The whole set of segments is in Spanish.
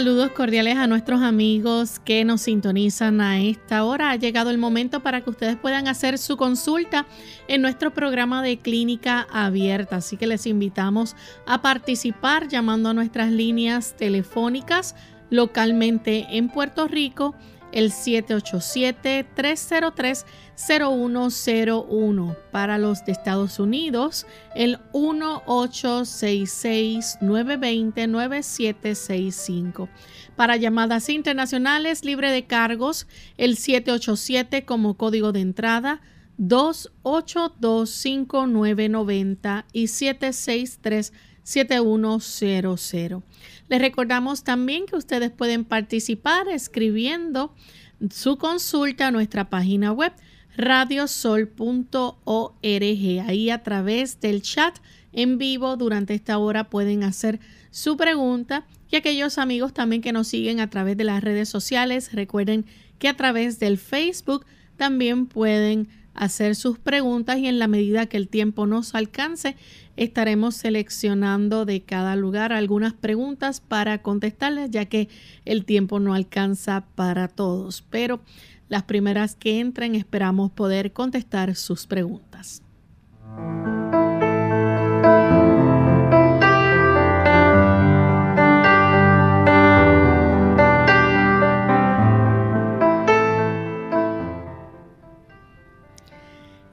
Saludos cordiales a nuestros amigos que nos sintonizan a esta hora. Ha llegado el momento para que ustedes puedan hacer su consulta en nuestro programa de clínica abierta. Así que les invitamos a participar llamando a nuestras líneas telefónicas localmente en Puerto Rico el 787-303-0101. Para los de Estados Unidos, el 1866-920-9765. Para llamadas internacionales libre de cargos, el 787 como código de entrada. 2825990 y 763 7100. Les recordamos también que ustedes pueden participar escribiendo su consulta a nuestra página web radiosol.org. Ahí a través del chat en vivo durante esta hora pueden hacer su pregunta y aquellos amigos también que nos siguen a través de las redes sociales, recuerden que a través del Facebook también pueden hacer sus preguntas y en la medida que el tiempo nos alcance, estaremos seleccionando de cada lugar algunas preguntas para contestarles, ya que el tiempo no alcanza para todos. Pero las primeras que entren esperamos poder contestar sus preguntas.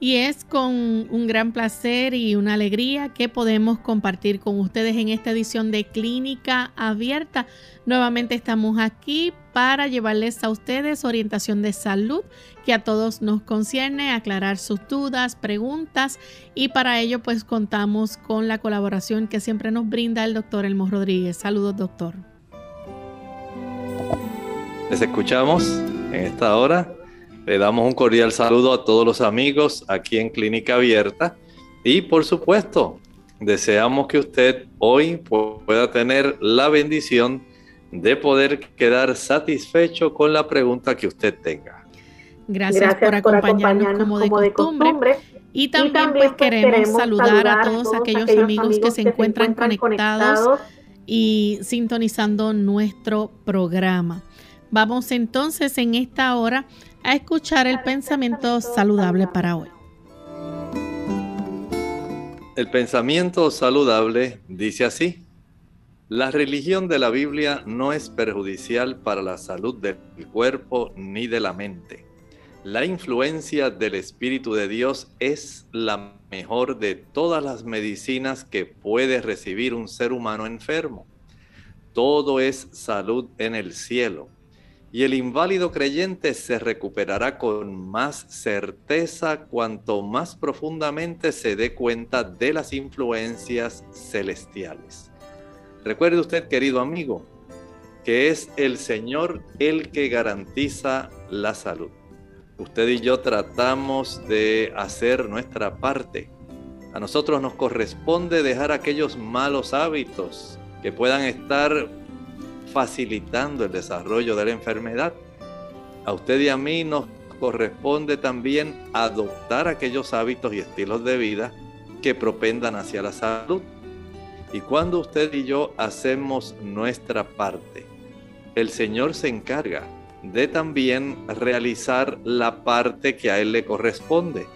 Y es con un gran placer y una alegría que podemos compartir con ustedes en esta edición de Clínica Abierta. Nuevamente estamos aquí para llevarles a ustedes orientación de salud que a todos nos concierne, aclarar sus dudas, preguntas y para ello pues contamos con la colaboración que siempre nos brinda el doctor Elmo Rodríguez. Saludos doctor. Les escuchamos en esta hora le damos un cordial saludo a todos los amigos aquí en Clínica Abierta y por supuesto deseamos que usted hoy pueda tener la bendición de poder quedar satisfecho con la pregunta que usted tenga. Gracias, por, acompañarnos, como, de, costumbre. Y también, pues, pues queremos, saludar, a todos, aquellos, amigos, que se encuentran, conectados y sintonizando nuestro programa. Vamos entonces en esta hora a escuchar el pensamiento saludable para hoy. El pensamiento saludable dice así, la religión de la Biblia no es perjudicial para la salud del cuerpo ni de la mente. La influencia del Espíritu de Dios es la mejor de todas las medicinas que puede recibir un ser humano enfermo. Todo es salud en el cielo y el inválido creyente se recuperará con más certeza cuanto más profundamente se dé cuenta de las influencias celestiales. Recuerde usted, querido amigo, que es el Señor el que garantiza la salud. Usted y yo tratamos de hacer nuestra parte. A nosotros nos corresponde dejar aquellos malos hábitos que puedan estar facilitando el desarrollo de la enfermedad. A usted y a mí nos corresponde también adoptar aquellos hábitos y estilos de vida que propendan hacia la salud. Y cuando usted y yo hacemos nuestra parte, el Señor se encarga de también realizar la parte que a Él le corresponde.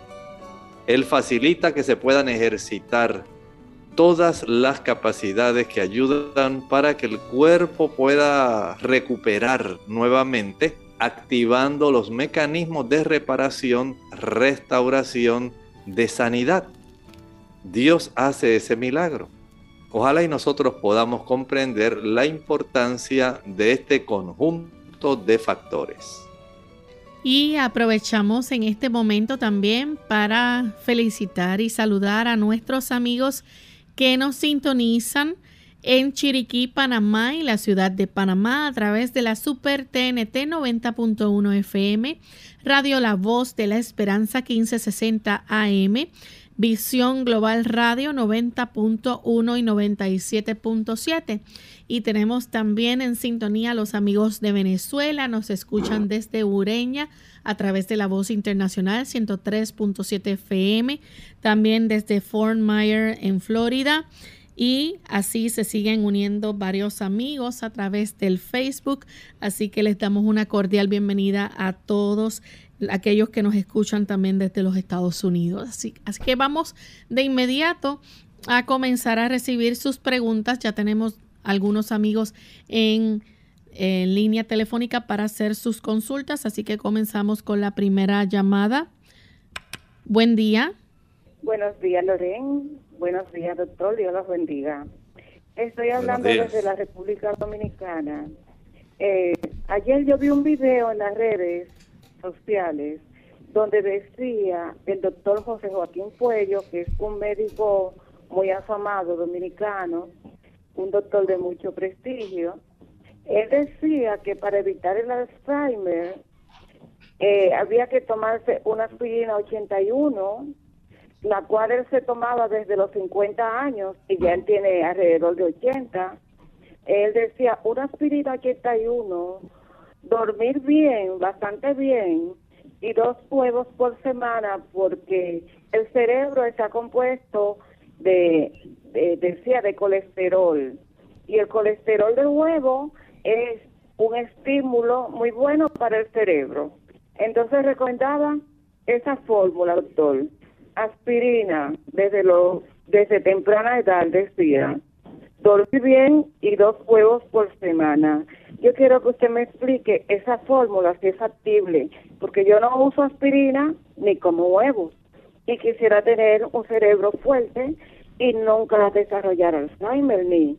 Él facilita que se puedan ejercitar todas las capacidades que ayudan para que el cuerpo pueda recuperar nuevamente, activando los mecanismos de reparación, restauración, de sanidad. Dios hace ese milagro. Ojalá y nosotros podamos comprender la importancia de este conjunto de factores. Y aprovechamos en este momento también para felicitar y saludar a nuestros amigos que nos sintonizan en Chiriquí, Panamá y la ciudad de Panamá a través de la Super TNT 90.1 FM, Radio La Voz de la Esperanza 1560 AM, Visión Global Radio 90.1 y 97.7. Y tenemos también en sintonía a los amigos de Venezuela, nos escuchan desde Ureña a través de la voz internacional 103.7 FM, también desde Fort Myers en Florida y así se siguen uniendo varios amigos a través del Facebook. Así que les damos una cordial bienvenida a todos aquellos que nos escuchan también desde los Estados Unidos. Así, así que vamos de inmediato a comenzar a recibir sus preguntas. Ya tenemos algunos amigos en, en línea telefónica para hacer sus consultas. Así que comenzamos con la primera llamada. Buen día. Buenos días, Loren. Buenos días, doctor. Dios los bendiga. Estoy hablando desde la República Dominicana. Eh, ayer yo vi un video en las redes sociales donde decía el doctor José Joaquín Puello, que es un médico muy afamado dominicano, un doctor de mucho prestigio, él decía que para evitar el Alzheimer eh, había que tomarse una aspirina 81 la cual él se tomaba desde los 50 años y ya tiene alrededor de 80. Él decía, una aspirina 81, dormir bien, bastante bien, y dos huevos por semana porque el cerebro está compuesto de, decía, de colesterol. Y el colesterol del huevo es un estímulo muy bueno para el cerebro. Entonces recomendaba esa fórmula, doctor aspirina desde los desde temprana edad decía dormir bien y dos huevos por semana. Yo quiero que usted me explique esa fórmula si es factible, porque yo no uso aspirina ni como huevos y quisiera tener un cerebro fuerte y nunca desarrollar Alzheimer ni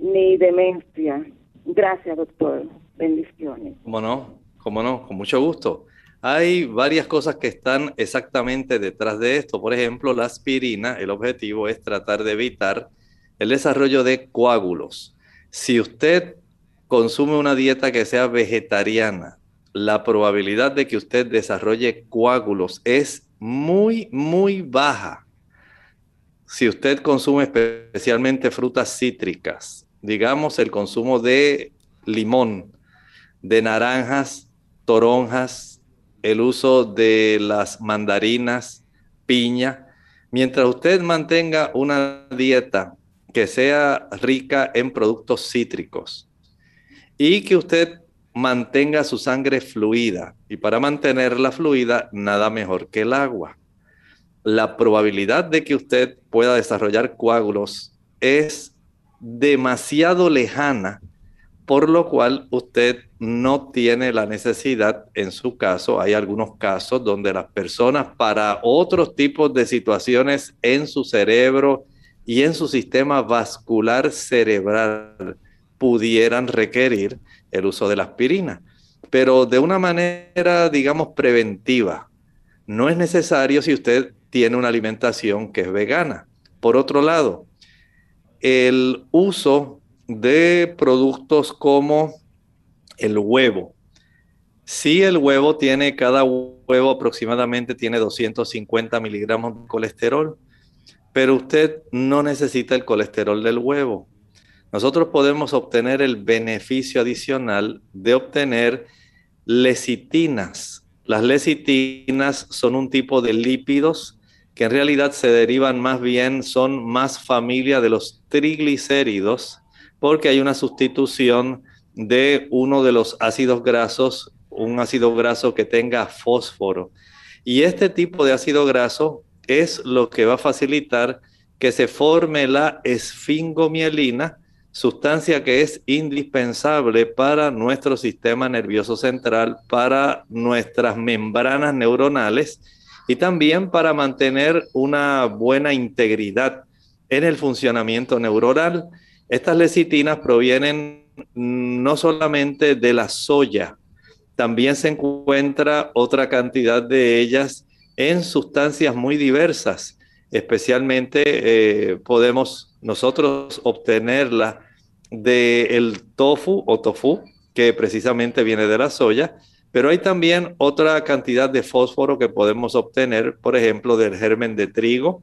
ni demencia. Gracias, doctor. Bendiciones. ¿Cómo no? ¿Cómo no? Con mucho gusto. Hay varias cosas que están exactamente detrás de esto. Por ejemplo, la aspirina, el objetivo es tratar de evitar el desarrollo de coágulos. Si usted consume una dieta que sea vegetariana, la probabilidad de que usted desarrolle coágulos es muy, muy baja. Si usted consume especialmente frutas cítricas, digamos el consumo de limón, de naranjas, toronjas, el uso de las mandarinas, piña, mientras usted mantenga una dieta que sea rica en productos cítricos y que usted mantenga su sangre fluida. Y para mantenerla fluida, nada mejor que el agua. La probabilidad de que usted pueda desarrollar coágulos es demasiado lejana por lo cual usted no tiene la necesidad, en su caso, hay algunos casos donde las personas para otros tipos de situaciones en su cerebro y en su sistema vascular cerebral pudieran requerir el uso de la aspirina, pero de una manera, digamos, preventiva. No es necesario si usted tiene una alimentación que es vegana. Por otro lado, el uso de productos como el huevo. Si el huevo tiene, cada huevo aproximadamente tiene 250 miligramos de colesterol, pero usted no necesita el colesterol del huevo. Nosotros podemos obtener el beneficio adicional de obtener lecitinas. Las lecitinas son un tipo de lípidos que en realidad se derivan más bien, son más familia de los triglicéridos porque hay una sustitución de uno de los ácidos grasos, un ácido graso que tenga fósforo. Y este tipo de ácido graso es lo que va a facilitar que se forme la esfingomielina, sustancia que es indispensable para nuestro sistema nervioso central, para nuestras membranas neuronales y también para mantener una buena integridad en el funcionamiento neuronal estas lecitinas provienen no solamente de la soya, También se encuentra otra cantidad de ellas en sustancias muy diversas. Especialmente eh, podemos nosotros obtenerla del tofu o tofu, que precisamente viene de la soya, pero hay también otra cantidad de fósforo que podemos obtener, por ejemplo, del germen de trigo.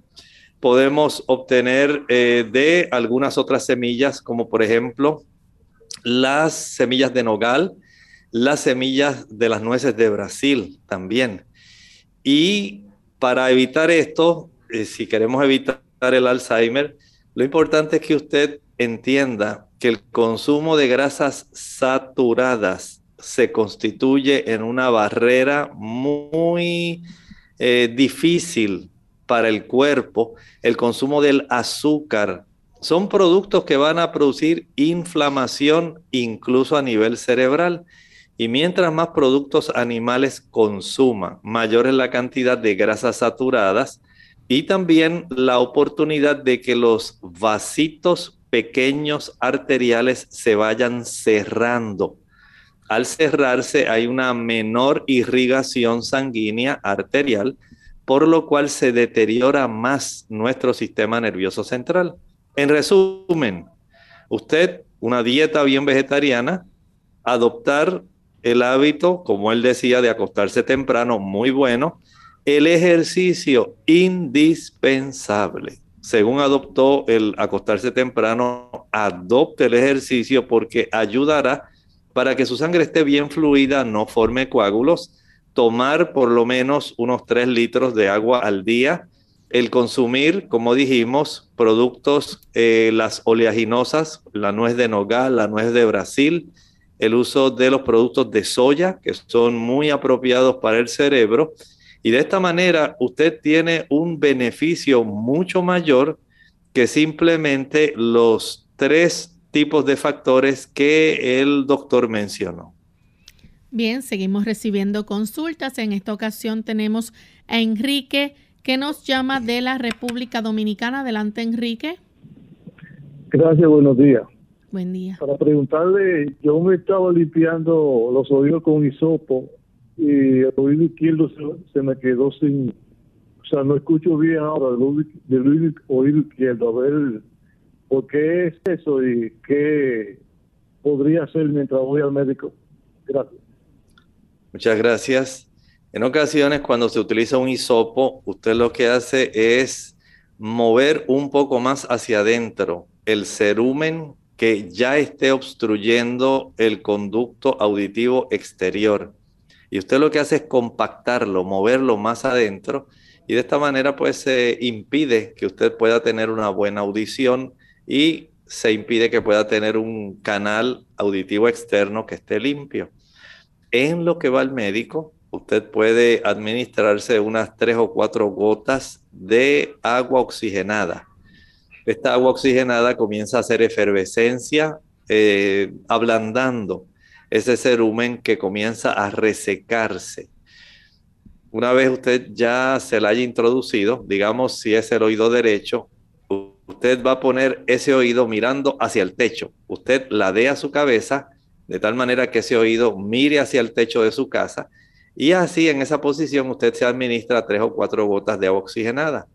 Podemos obtener eh, de algunas otras semillas, como por ejemplo las semillas de nogal, las semillas de las nueces de Brasil también. Y para evitar esto, eh, si queremos evitar el Alzheimer, lo importante es que usted entienda que el consumo de grasas saturadas se constituye en una barrera muy eh, difícil para el cuerpo. El consumo del azúcar son productos que van a producir inflamación incluso a nivel cerebral. Y mientras más productos animales consuma, mayor es la cantidad de grasas saturadas y también la oportunidad de que los vasitos pequeños arteriales se vayan cerrando. Al cerrarse hay una menor irrigación sanguínea arterial, por lo cual se deteriora más nuestro sistema nervioso central. En resumen, usted, una dieta bien vegetariana, adoptar el hábito, como él decía, de acostarse temprano, muy bueno. El ejercicio indispensable. Según adoptó el acostarse temprano, adopte el ejercicio porque ayudará para que su sangre esté bien fluida, no forme coágulos. Tomar por lo menos unos 3 litros de agua al día. El consumir, como dijimos, productos, eh, las oleaginosas, la nuez de nogal, la nuez de Brasil, el uso de los productos de soya, que son muy apropiados para el cerebro. Y de esta manera usted tiene un beneficio mucho mayor que simplemente los tres tipos de factores que el doctor mencionó. Bien, seguimos recibiendo consultas. En esta ocasión tenemos a Enrique que nos llama de la República Dominicana. Adelante, Enrique. Gracias, buenos días. Buen día. Para preguntarle, yo me estaba limpiando los oídos con hisopo y el oído izquierdo se, me quedó sin, o sea, no escucho bien ahora del oído, izquierdo. A ver, ¿por qué es eso y qué podría hacer mientras voy al médico? Gracias. Muchas gracias. En ocasiones, cuando se utiliza un hisopo, usted lo que hace es mover un poco más hacia adentro el cerumen que ya esté obstruyendo el conducto auditivo exterior. Y usted lo que hace es compactarlo, moverlo más adentro y de esta manera pues se impide que usted pueda tener una buena audición y se impide que pueda tener un canal auditivo externo que esté limpio. En lo que va al médico, usted puede administrarse unas tres o cuatro gotas de agua oxigenada esta agua oxigenada comienza a hacer efervescencia, eh, ablandando ese cerumen que comienza a resecarse. Una vez usted ya se la haya introducido, digamos si es el oído derecho, usted va a poner ese oído mirando hacia el techo. Usted ladea su cabeza de tal manera que ese oído mire hacia el techo de su casa y así en esa posición usted se administra tres o cuatro gotas de agua oxigenada.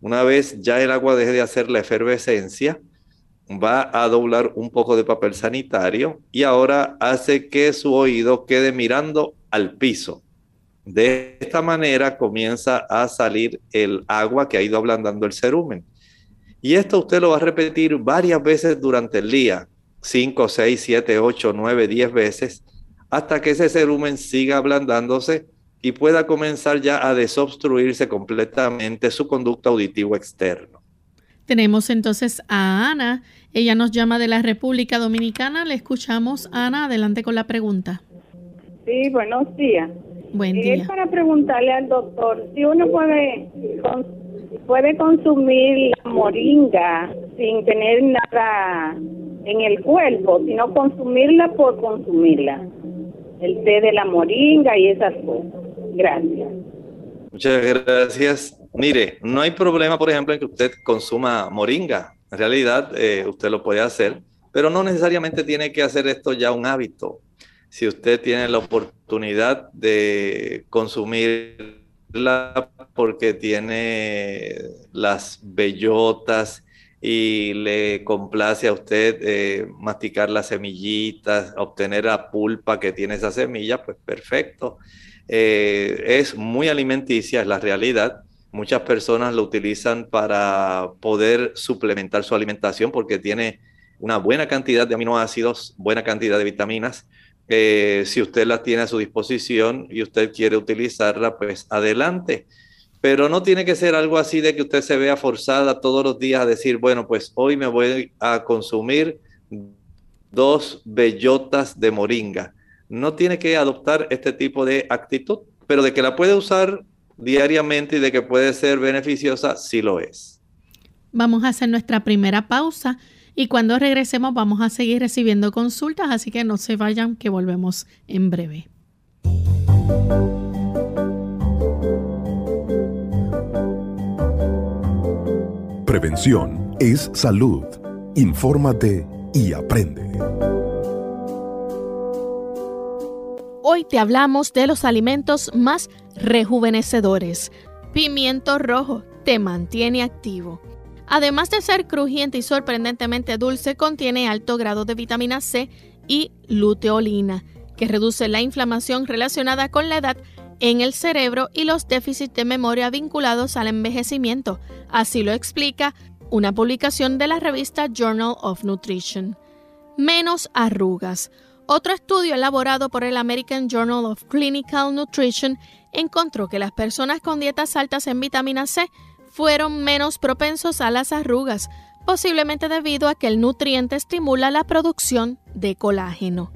Una vez ya el agua deje de hacer la efervescencia, va a doblar un poco de papel sanitario y ahora hace que su oído quede mirando al piso. De esta manera comienza a salir el agua que ha ido ablandando el cerumen. Y esto usted lo va a repetir varias veces durante el día, 5, 6, 7, 8, 9, 10 veces, hasta que ese cerumen siga ablandándose y pueda comenzar ya a desobstruirse completamente su conducto auditivo externo. Tenemos entonces a Ana. Ella nos llama de la República Dominicana. Le escuchamos. Ana, adelante con la pregunta. Sí, buenos días. Buen día. Es para preguntarle al doctor si uno puede, puede consumir la moringa sin tener nada en el cuerpo, sino consumirla por consumirla. El té de la moringa y esas cosas. Gracias. Muchas gracias. Mire, no hay problema, por ejemplo, en que usted consuma moringa. En realidad, eh, usted lo puede hacer, pero no necesariamente tiene que hacer esto ya un hábito. si usted tiene la oportunidad de consumirla porque tiene las bellotas y le complace a usted eh, masticar las semillitas, obtener la pulpa que tiene esa semilla, pues perfecto. Eh, es muy alimenticia, es la realidad. Muchas personas lo utilizan para poder suplementar su alimentación porque tiene una buena cantidad de aminoácidos, buena cantidad de vitaminas. Si usted las tiene a su disposición y usted quiere utilizarla, pues adelante. Pero no tiene que ser algo así de que usted se vea forzada todos los días a decir, bueno, pues hoy me voy a consumir dos bellotas de moringa. No tiene que adoptar este tipo de actitud, pero de que la puede usar diariamente y de que puede ser beneficiosa, sí lo es. Vamos a hacer nuestra primera pausa y cuando regresemos vamos a seguir recibiendo consultas, así que no se vayan, que volvemos en breve. Prevención es salud. Infórmate y aprende. Hoy te hablamos de los alimentos más rejuvenecedores. Pimiento rojo te mantiene activo. Además de ser crujiente y sorprendentemente dulce, contiene alto grado de vitamina C y luteolina, que reduce la inflamación relacionada con la edad en el cerebro y los déficits de memoria vinculados al envejecimiento. Así lo explica una publicación de la revista Journal of Nutrition. Menos arrugas. Otro estudio elaborado por el American Journal of Clinical Nutrition encontró que las personas con dietas altas en vitamina C fueron menos propensos a las arrugas, posiblemente debido a que el nutriente estimula la producción de colágeno.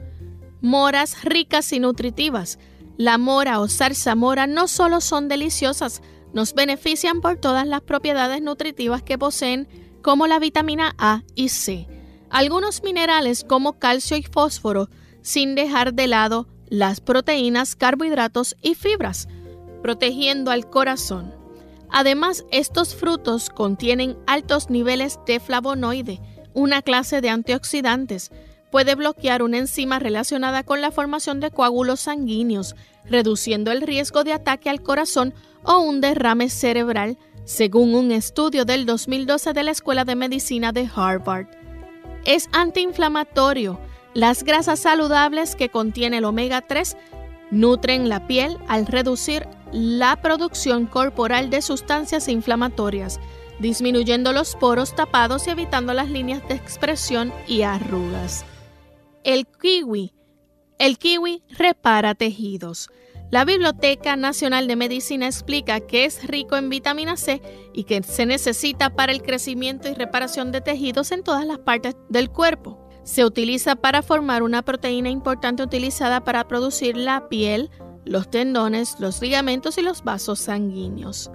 Moras ricas y nutritivas. La mora o zarzamora no solo son deliciosas, nos benefician por todas las propiedades nutritivas que poseen, como la vitamina A y C, algunos minerales como calcio y fósforo, sin dejar de lado las proteínas, carbohidratos y fibras, protegiendo al corazón. Además, estos frutos contienen altos niveles de flavonoide, una clase de antioxidantes. Puede bloquear una enzima relacionada con la formación de coágulos sanguíneos, reduciendo el riesgo de ataque al corazón o un derrame cerebral, según un estudio del 2012 de la Escuela de Medicina de Harvard. Es antiinflamatorio. Las grasas saludables que contiene el omega 3 nutren la piel al reducir la producción corporal de sustancias inflamatorias, disminuyendo los poros tapados y evitando las líneas de expresión y arrugas. El kiwi. El kiwi repara tejidos. La Biblioteca Nacional de Medicina explica que es rico en vitamina C y que se necesita para el crecimiento y reparación de tejidos en todas las partes del cuerpo. Se utiliza para formar una proteína importante utilizada para producir la piel, los tendones, los ligamentos y los vasos sanguíneos,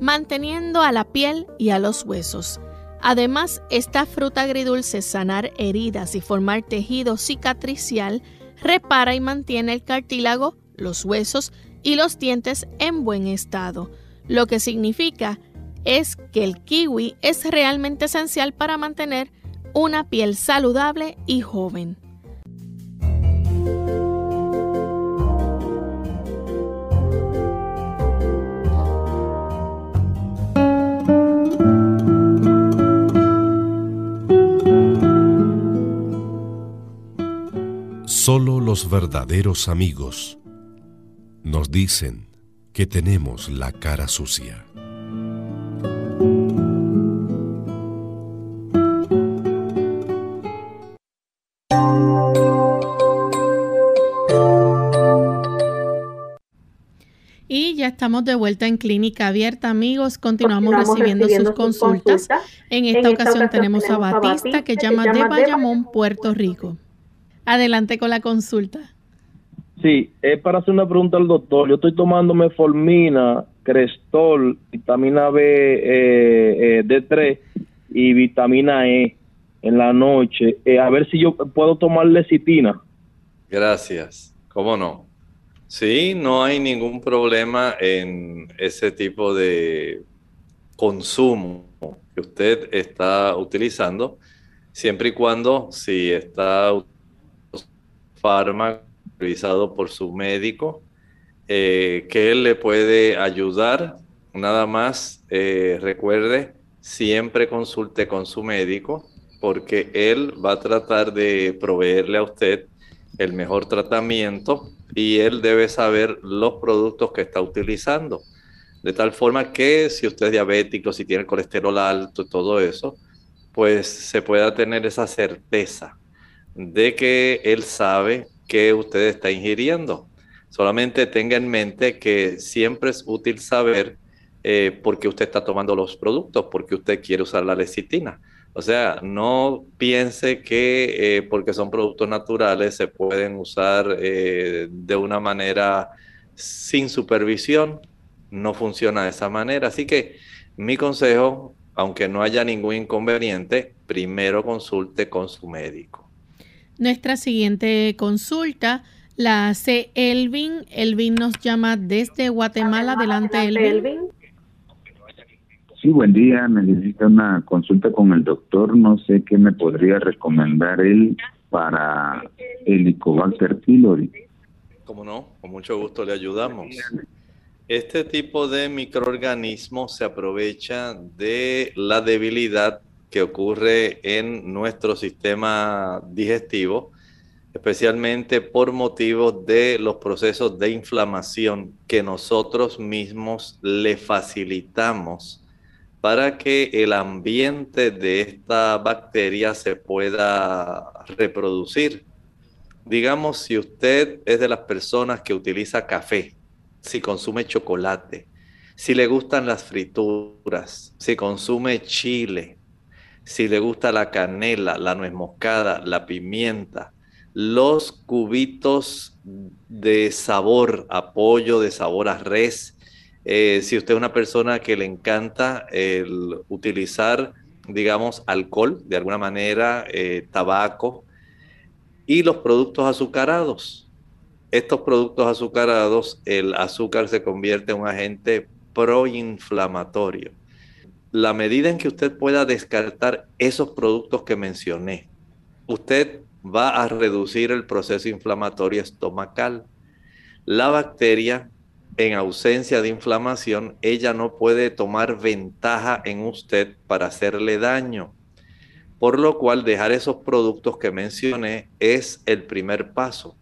manteniendo a la piel y a los huesos. Además, esta fruta agridulce sanar heridas y formar tejido cicatricial repara y mantiene el cartílago, los huesos y los dientes en buen estado, lo que significa es que el kiwi es realmente esencial para mantener una piel saludable y joven. Solo los verdaderos amigos nos dicen que tenemos la cara sucia. Ya estamos de vuelta en Clínica Abierta, amigos. Continuamos, recibiendo, sus, consultas. En, esta ocasión, tenemos a Batista, que llama de Bayamón, Puerto Rico. Adelante con la consulta. Sí, es para hacer una pregunta al doctor. Yo estoy tomando metformina, Crestol, vitamina B, eh, eh, D3 y vitamina E en la noche. Eh, a ver si yo puedo tomar lecitina. Gracias. ¿Cómo no? Sí, no hay ningún problema en ese tipo de consumo que usted está utilizando, siempre y cuando si está fármaco supervisado por su médico, eh, que él le puede ayudar. Nada más eh, recuerde, siempre consulte con su médico porque él va a tratar de proveerle a usted el mejor tratamiento y él debe saber los productos que está utilizando. De tal forma que si usted es diabético, si tiene colesterol alto todo eso, pues se pueda tener esa certeza de que él sabe que usted está ingiriendo. Solamente tenga en mente que siempre es útil saber eh, por qué usted está tomando los productos, porque usted quiere usar la lecitina. O sea, no piense que eh, porque son productos naturales se pueden usar eh, de una manera sin supervisión. No funciona de esa manera. Así que mi consejo, aunque no haya ningún inconveniente, primero consulte con su médico. Nuestra siguiente consulta la hace Elvin. Elvin nos llama desde Guatemala. Adelante, Elvin. Sí, buen día. Necesito una consulta con el doctor. No sé qué me podría recomendar él para Helicobacter pylori. Como no, con mucho gusto le ayudamos. Este tipo de microorganismos se aprovecha de la debilidad que ocurre en nuestro sistema digestivo, especialmente por motivos de los procesos de inflamación que nosotros mismos le facilitamos para que el ambiente de esta bacteria se pueda reproducir. Digamos, si usted es de las personas que utiliza café, si consume chocolate, si le gustan las frituras, si consume chile, si le gusta la canela, la nuez moscada, la pimienta, los cubitos de sabor a pollo, de sabor a res, eh, si usted es una persona que le encanta el utilizar, digamos, alcohol, de alguna manera, eh, tabaco y los productos azucarados. Estos productos azucarados, el azúcar se convierte en un agente proinflamatorio. La medida en que usted pueda descartar esos productos que mencioné, usted va a reducir el proceso inflamatorio estomacal. La bacteria en ausencia de inflamación, ella no puede tomar ventaja en usted para hacerle daño. Por lo cual dejar esos productos que mencioné es el primer paso.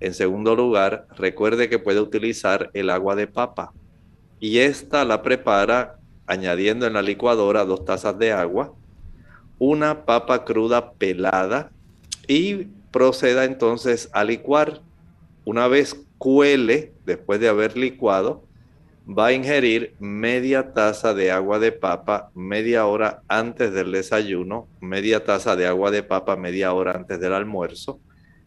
En segundo lugar, recuerde que puede utilizar el agua de papa y esta la prepara añadiendo en la licuadora dos tazas de agua, una papa cruda pelada y proceda entonces a licuar. Una vez cuele, después de haber licuado, va a ingerir media taza de agua de papa media hora antes del desayuno, media taza de agua de papa media hora antes del almuerzo,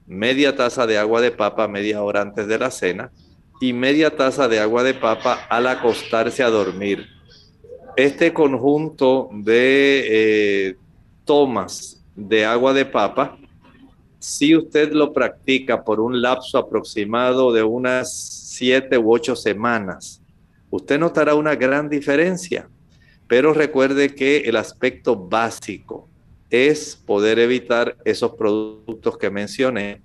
media taza de agua de papa media hora antes de la cena y media taza de agua de papa al acostarse a dormir. Este conjunto de eh, tomas de agua de papa si usted lo practica por un lapso aproximado de unas siete u ocho semanas, usted notará una gran diferencia. Pero recuerde que el aspecto básico es poder evitar esos productos que mencioné.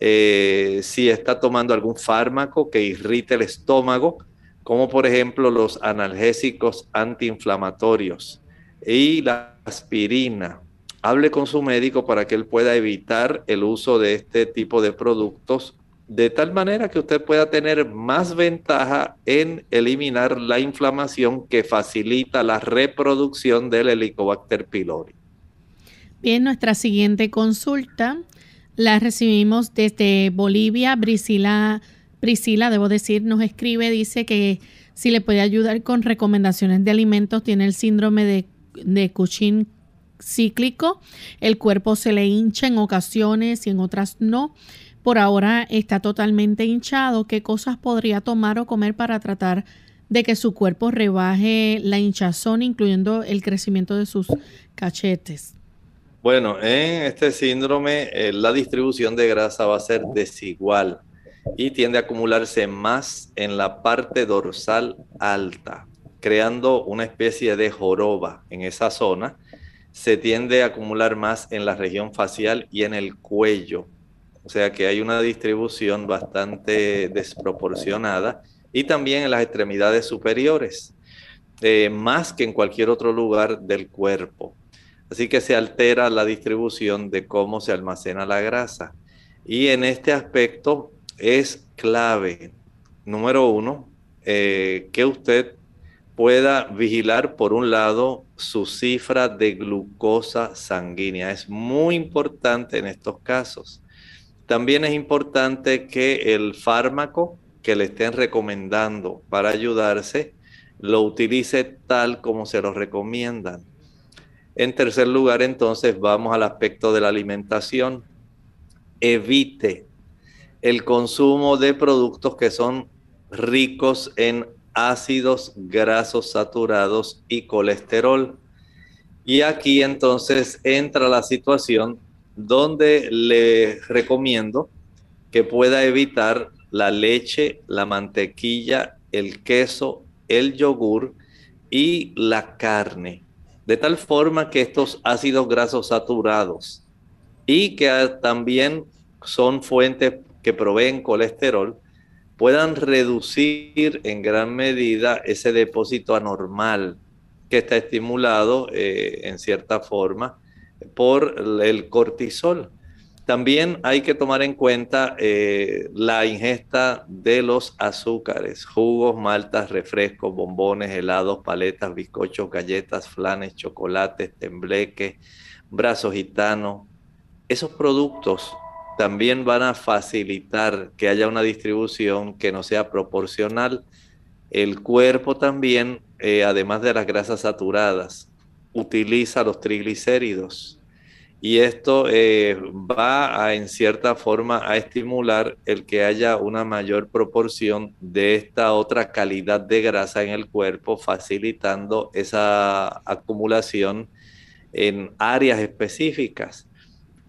Eh, si está tomando algún fármaco que irrite el estómago, como por ejemplo los analgésicos antiinflamatorios y la aspirina hable con su médico para que él pueda evitar el uso de este tipo de productos de tal manera que usted pueda tener más ventaja en eliminar la inflamación que facilita la reproducción del Helicobacter pylori. Bien, nuestra siguiente consulta la recibimos desde Bolivia. Priscila, Priscila, debo decir, nos escribe, dice que si le puede ayudar con recomendaciones de alimentos, tiene el síndrome de, de Cushing cíclico, el cuerpo se le hincha en ocasiones y en otras no. Por ahora está totalmente hinchado. ¿Qué cosas podría tomar o comer para tratar de que su cuerpo rebaje la hinchazón, incluyendo el crecimiento de sus cachetes? Bueno, en este síndrome eh, la distribución de grasa va a ser desigual y tiende a acumularse más en la parte dorsal alta, creando una especie de joroba en esa zona se tiende a acumular más en la región facial y en el cuello. o sea que hay una distribución bastante desproporcionada y también en las extremidades superiores, eh, más que en cualquier otro lugar del cuerpo. Así que se altera la distribución de cómo se almacena la grasa. Y en este aspecto es clave, número uno, eh, que usted pueda vigilar, por un lado, su cifra de glucosa sanguínea. Es muy importante en estos casos. También es importante que el fármaco que le estén recomendando para ayudarse lo utilice tal como se lo recomiendan. En tercer lugar, entonces, vamos al aspecto de la alimentación. Evite el consumo de productos que son ricos en ácidos grasos saturados y colesterol. Y aquí entonces entra la situación donde le recomiendo que pueda evitar la leche, la mantequilla, el queso, el yogur y la carne. De tal forma que estos ácidos grasos saturados y que también son fuentes que proveen colesterol, puedan reducir en gran medida ese depósito anormal que está estimulado eh, en cierta forma por el cortisol. También hay que tomar en cuenta eh, la ingesta de los azúcares, jugos, maltas, refrescos, bombones, helados, paletas, bizcochos, galletas, flanes, chocolates, tembleques, brazos gitanos. Esos productos también van a facilitar que haya una distribución que no sea proporcional. El cuerpo también, eh, además de las grasas saturadas, utiliza los triglicéridos. Y esto eh, va a, en cierta forma, a estimular el que haya una mayor proporción de esta otra calidad de grasa en el cuerpo, facilitando esa acumulación en áreas específicas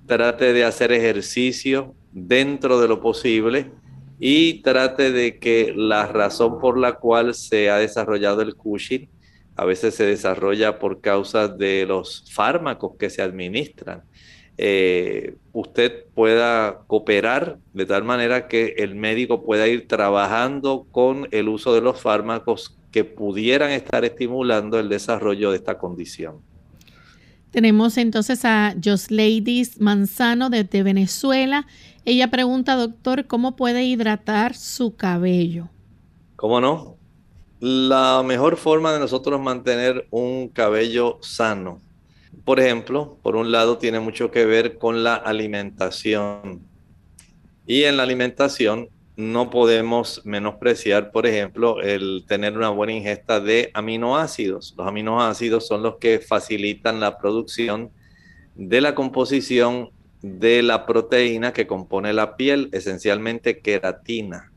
trate de hacer ejercicio dentro de lo posible y trate de que la razón por la cual se ha desarrollado el Cushing a veces se desarrolla por causa de los fármacos que se administran. Eh, usted pueda cooperar de tal manera que el médico pueda ir trabajando con el uso de los fármacos que pudieran estar estimulando el desarrollo de esta condición. Tenemos entonces a Josleidis Manzano desde Venezuela. Ella pregunta, doctor, ¿cómo puede hidratar su cabello? ¿Cómo no? La mejor forma de nosotros mantener un cabello sano, por ejemplo, por un lado tiene mucho que ver con la alimentación. Y en la alimentación no podemos menospreciar, por ejemplo, el tener una buena ingesta de aminoácidos. Los aminoácidos son los que facilitan la producción de la composición de la proteína que compone la piel, esencialmente queratina.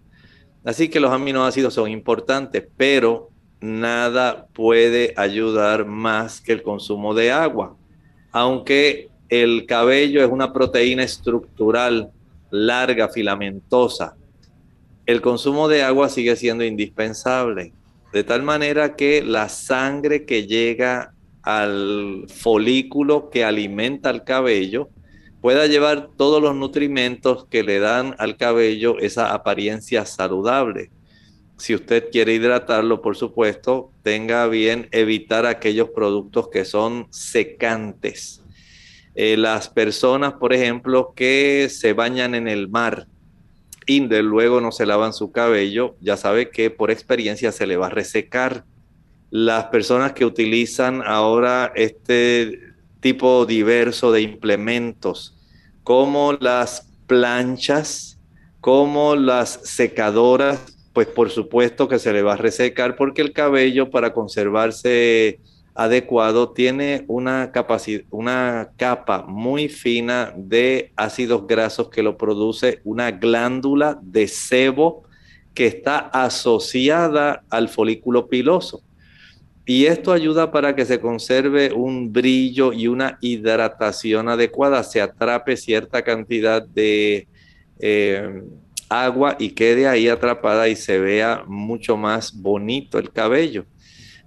Así que los aminoácidos son importantes, pero nada puede ayudar más que el consumo de agua. Aunque el cabello es una proteína estructural larga, filamentosa, el consumo de agua sigue siendo indispensable, de tal manera que la sangre que llega al folículo que alimenta el cabello pueda llevar todos los nutrimentos que le dan al cabello esa apariencia saludable. Si usted quiere hidratarlo, por supuesto, tenga bien evitar aquellos productos que son secantes. Eh, las personas, por ejemplo, que se bañan en el mar, luego no se lavan su cabello, ya sabe que por experiencia se le va a resecar. Las personas que utilizan ahora este tipo diverso de implementos, como las planchas, como las secadoras, pues por supuesto que se le va a resecar porque el cabello para conservarse adecuado tiene una, capa muy fina de ácidos grasos que lo produce una glándula de sebo que está asociada al folículo piloso. Y esto ayuda para que se conserve un brillo y una hidratación adecuada, se atrape cierta cantidad de eh, agua y quede ahí atrapada y se vea mucho más bonito el cabello.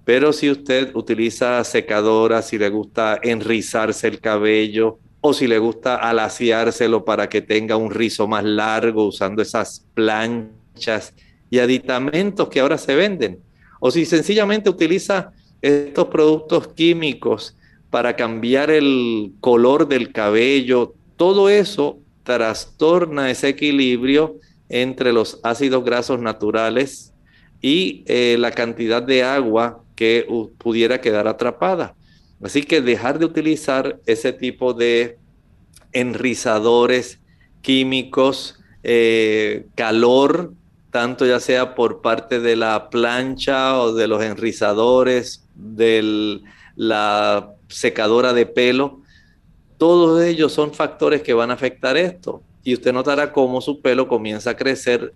Pero si usted utiliza secadoras, si le gusta enrizarse el cabello, o si le gusta alaciárselo para que tenga un rizo más largo usando esas planchas y aditamentos que ahora se venden, o si sencillamente utiliza estos productos químicos para cambiar el color del cabello, todo eso trastorna ese equilibrio entre los ácidos grasos naturales y eh, la cantidad de agua que pudiera quedar atrapada. Así que dejar de utilizar ese tipo de enrizadores químicos, eh, calor, tanto ya sea por parte de la plancha o de los enrizadores, de la secadora de pelo, todos ellos son factores que van a afectar esto. Y usted notará cómo su pelo comienza a crecer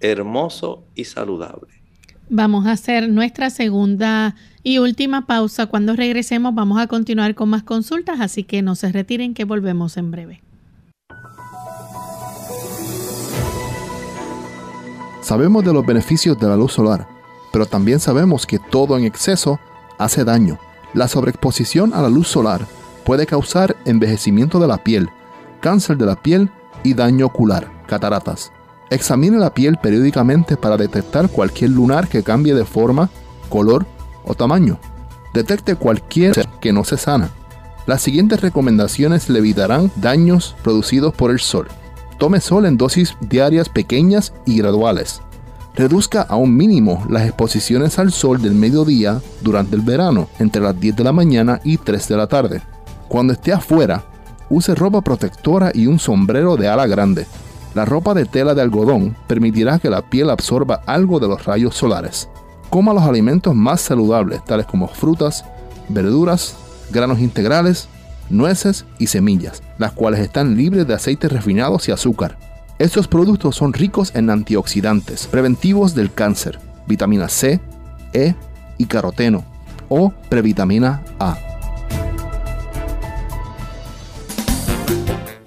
hermoso y saludable. Vamos a hacer nuestra segunda y última pausa. Cuando regresemos vamos a continuar con más consultas, así que no se retiren que volvemos en breve. Sabemos de los beneficios de la luz solar, pero también sabemos que todo en exceso hace daño. La sobreexposición a la luz solar puede causar envejecimiento de la piel, cáncer de la piel y daño ocular, cataratas. Examine la piel periódicamente para detectar cualquier lunar que cambie de forma, color o tamaño. Detecte cualquier que no se sana. Las siguientes recomendaciones le evitarán daños producidos por el sol. Tome sol en dosis diarias pequeñas y graduales. Reduzca a un mínimo las exposiciones al sol del mediodía durante el verano, entre las 10 de la mañana y 3 de la tarde. Cuando esté afuera, use ropa protectora y un sombrero de ala grande. La ropa de tela de algodón permitirá que la piel absorba algo de los rayos solares. Coma los alimentos más saludables, tales como frutas, verduras, granos integrales, nueces y semillas, las cuales están libres de aceites refinados y azúcar. Estos productos son ricos en antioxidantes, preventivos del cáncer, vitamina C, E y caroteno o previtamina A.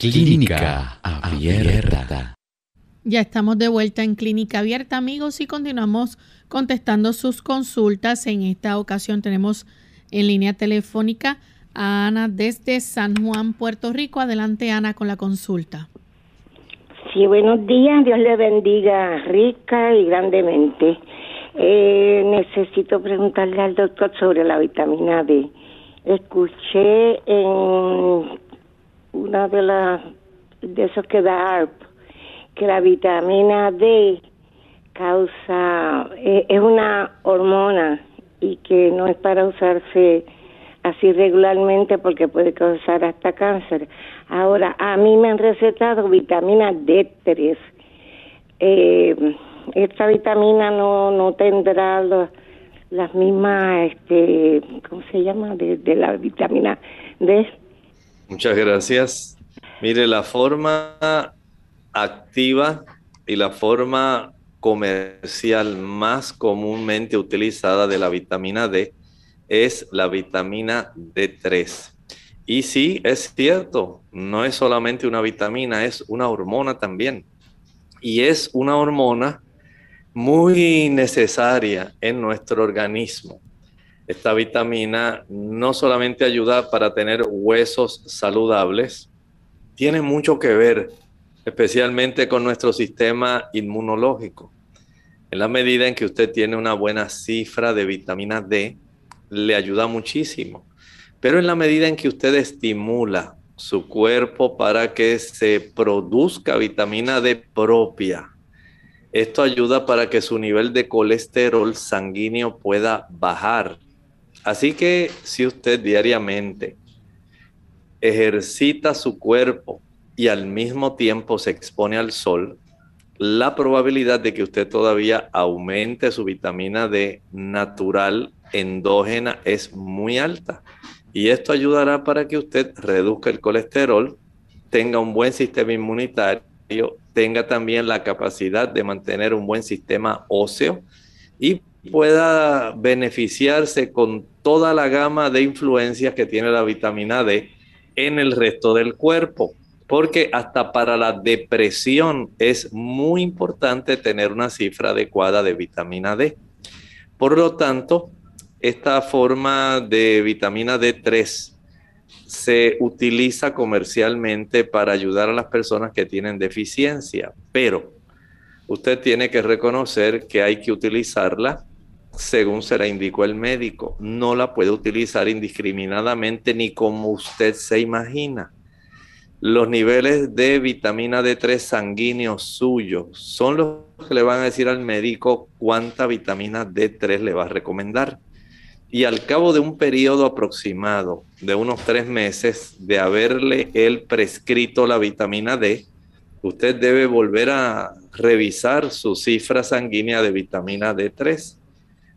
Clínica Abierta. Ya estamos de vuelta en Clínica Abierta, amigos, y continuamos contestando sus consultas. En esta ocasión tenemos en línea telefónica a Ana desde San Juan, Puerto Rico. Adelante, Ana, con la consulta. Sí, buenos días. Dios le bendiga rica y grandemente. Eh, necesito preguntarle al doctor sobre la vitamina D. Escuché en una de las de esos que da ARP, que la vitamina D causa, eh, es una hormona y que no es para usarse así regularmente porque puede causar hasta cáncer. Ahora, a mí me han recetado vitamina D3. Eh, esta vitamina no, no tendrá las mismas, este, ¿cómo se llama? De, de la vitamina D. Muchas gracias. Mire, la forma activa y la forma comercial más comúnmente utilizada de la vitamina D es la vitamina D3. Y sí, es cierto, no es solamente una vitamina, es una hormona también. Y es una hormona muy necesaria en nuestro organismo. Esta vitamina no solamente ayuda para tener huesos saludables, tiene mucho que ver especialmente con nuestro sistema inmunológico. En la medida en que usted tiene una buena cifra de vitamina D, le ayuda muchísimo. Pero en la medida en que usted estimula su cuerpo para que se produzca vitamina D propia, esto ayuda para que su nivel de colesterol sanguíneo pueda bajar Así que si usted diariamente ejercita su cuerpo y al mismo tiempo se expone al sol, la probabilidad de que usted todavía aumente su vitamina D natural endógena es muy alta. Y esto ayudará para que usted reduzca el colesterol tenga un buen sistema inmunitario, tenga también la capacidad de mantener un buen sistema óseo y pueda beneficiarse con toda la gama de influencias que tiene la vitamina D en el resto del cuerpo. Porque hasta para la depresión es muy importante tener una cifra adecuada de vitamina D. Por lo tanto, esta forma de vitamina D3 se utiliza comercialmente para ayudar a las personas que tienen deficiencia, pero usted tiene que reconocer que hay que utilizarla según se la indicó el médico. No la puede utilizar indiscriminadamente ni como usted se imagina. Los niveles de vitamina D3 sanguíneos suyos son los que le van a decir al médico cuánta vitamina D3 le va a recomendar. Y al cabo de un periodo aproximado de unos tres meses de haberle él prescrito la vitamina D, usted debe volver a revisar su cifra sanguínea de vitamina D3.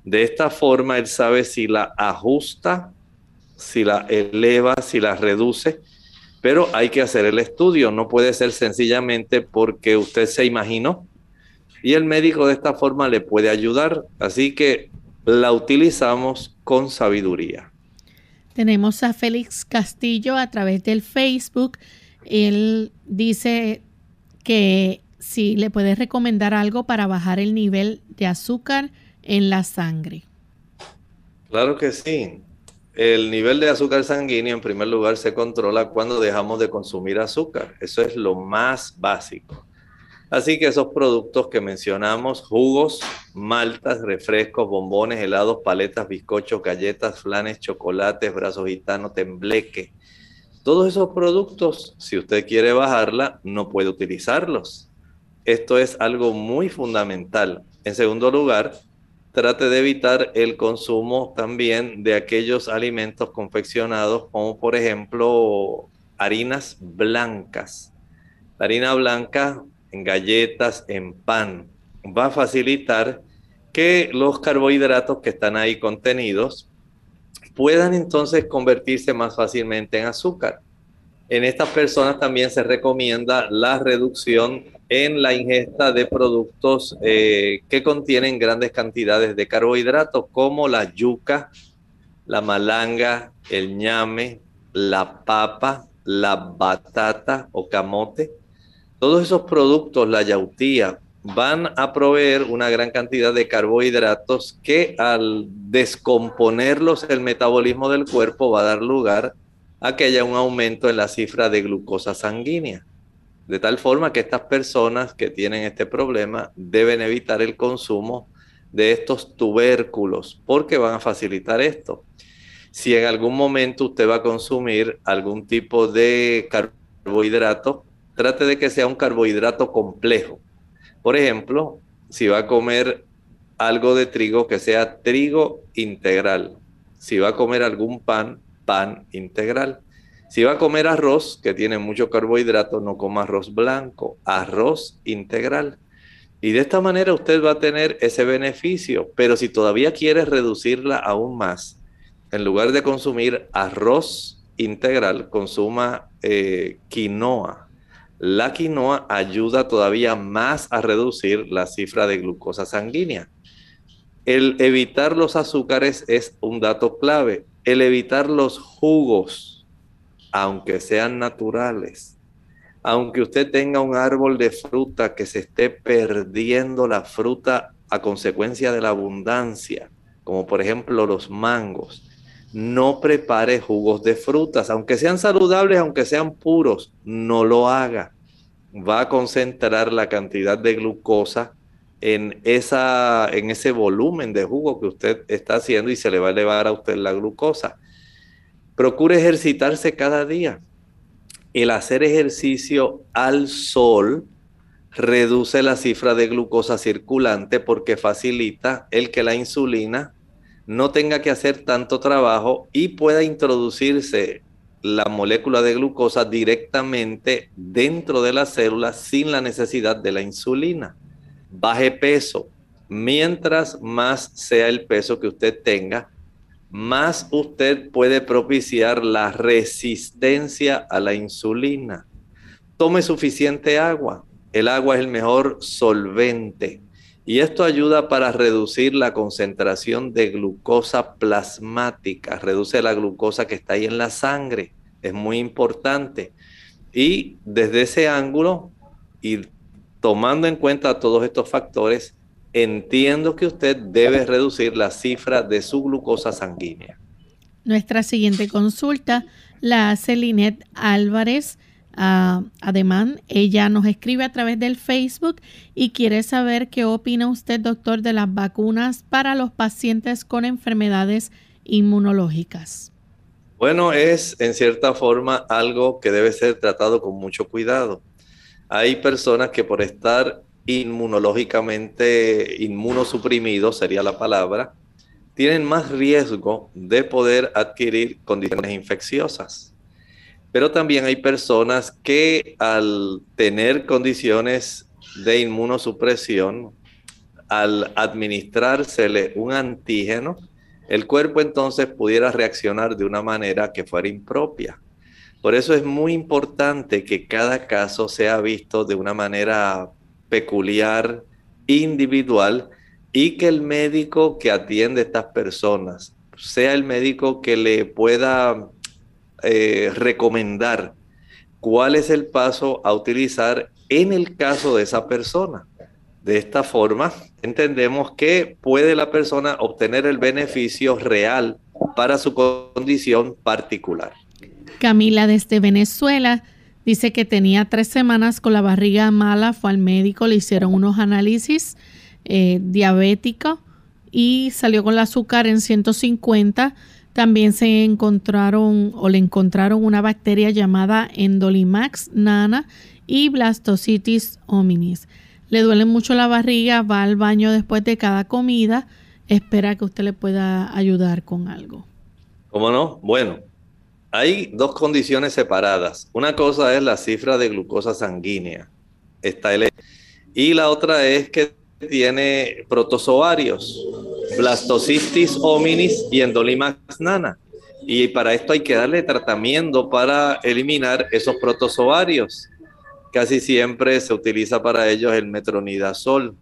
De esta forma, él sabe si la ajusta, si la eleva, si la reduce, pero hay que hacer el estudio. No puede ser sencillamente porque usted se imaginó y el médico de esta forma le puede ayudar. Así que la utilizamos con sabiduría. Tenemos a Félix Castillo a través del Facebook. Él dice que si le puede recomendar algo para bajar el nivel de azúcar en la sangre. Claro que sí. El nivel de azúcar sanguíneo en primer lugar se controla cuando dejamos de consumir azúcar. Eso es lo más básico. Así que esos productos que mencionamos, jugos, maltas, refrescos, bombones, helados, paletas, bizcochos, galletas, flanes, chocolates, brazos gitanos, tembleque, todos esos productos, si usted quiere bajarla, no puede utilizarlos. Esto es algo muy fundamental. En segundo lugar, trate de evitar el consumo también de aquellos alimentos confeccionados como por ejemplo harinas blancas. La harina blanca en galletas, en pan, va a facilitar que los carbohidratos que están ahí contenidos puedan entonces convertirse más fácilmente en azúcar. En estas personas también se recomienda la reducción en la ingesta de productos eh, que contienen grandes cantidades de carbohidratos, como la yuca, la malanga, el ñame, la papa, la batata o camote, todos esos productos, la yautía, van a proveer una gran cantidad de carbohidratos que al descomponerlos el metabolismo del cuerpo va a dar lugar a que haya un aumento en la cifra de glucosa sanguínea. De tal forma que estas personas que tienen este problema deben evitar el consumo de estos tubérculos porque van a facilitar esto. Si en algún momento usted va a consumir algún tipo de carbohidrato, trate de que sea un carbohidrato complejo. Por ejemplo, si va a comer algo de trigo, que sea trigo integral. Si va a comer algún pan, pan integral. Si va a comer arroz, que tiene mucho carbohidrato, no coma arroz blanco, arroz integral. Y de esta manera usted va a tener ese beneficio. Pero si todavía quiere reducirla aún más, en lugar de consumir arroz integral, consuma eh, quinoa, la quinoa ayuda todavía más a reducir la cifra de glucosa sanguínea. El evitar los azúcares es un dato clave. El evitar los jugos, aunque sean naturales, aunque usted tenga un árbol de fruta que se esté perdiendo la fruta a consecuencia de la abundancia, como por ejemplo los mangos, no prepare jugos de frutas, aunque sean saludables, aunque sean puros, no lo haga. Va a concentrar la cantidad de glucosa en, esa, en ese volumen de jugo que usted está haciendo y se le va a elevar a usted la glucosa. Procure ejercitarse cada día. El hacer ejercicio al sol reduce la cifra de glucosa circulante porque facilita el que la insulina no tenga que hacer tanto trabajo y pueda introducirse la molécula de glucosa directamente dentro de la célula sin la necesidad de la insulina. Baje peso. Mientras más sea el peso que usted tenga, más usted puede propiciar la resistencia a la insulina. tome suficiente agua. El agua es el mejor solvente y esto ayuda para reducir la concentración de glucosa plasmática, reduce la glucosa que está ahí en la sangre, es muy importante. Y desde ese ángulo y tomando en cuenta todos estos factores, entiendo que usted debe reducir la cifra de su glucosa sanguínea. Nuestra siguiente consulta la hace Linet Álvarez. Uh, además, ella nos escribe a través del Facebook y quiere saber qué opina usted, doctor, de las vacunas para los pacientes con enfermedades inmunológicas. Bueno, es en cierta forma algo que debe ser tratado con mucho cuidado. Hay personas que por estar inmunológicamente inmunosuprimidos, sería la palabra, tienen más riesgo de poder adquirir condiciones infecciosas. Pero también hay personas que al tener condiciones de inmunosupresión, al administrársele un antígeno, el cuerpo entonces pudiera reaccionar de una manera que fuera impropia. Por eso es muy importante que cada caso sea visto de una manera peculiar, individual, y que el médico que atiende a estas personas sea el médico que le pueda eh, recomendar cuál es el paso a utilizar en el caso de esa persona. De esta forma, entendemos que puede la persona obtener el beneficio real para su condición particular. Camila desde Venezuela dice que tenía tres semanas con la barriga mala, fue al médico, le hicieron unos análisis eh, diabético y salió con el azúcar en 150. También se encontraron o le encontraron una bacteria llamada Endolimax nana y Blastocitis hominis. Le duele mucho la barriga, va al baño después de cada comida. Espera que usted le pueda ayudar con algo. ¿Cómo no? Bueno, hay dos condiciones separadas. Una cosa es la cifra de glucosa sanguínea, está el y la otra es que tiene protozoarios, blastocystis hominis y endolimax nana. Y para esto hay que darle tratamiento para eliminar esos protozoarios. Casi siempre se utiliza para ellos el metronidazol.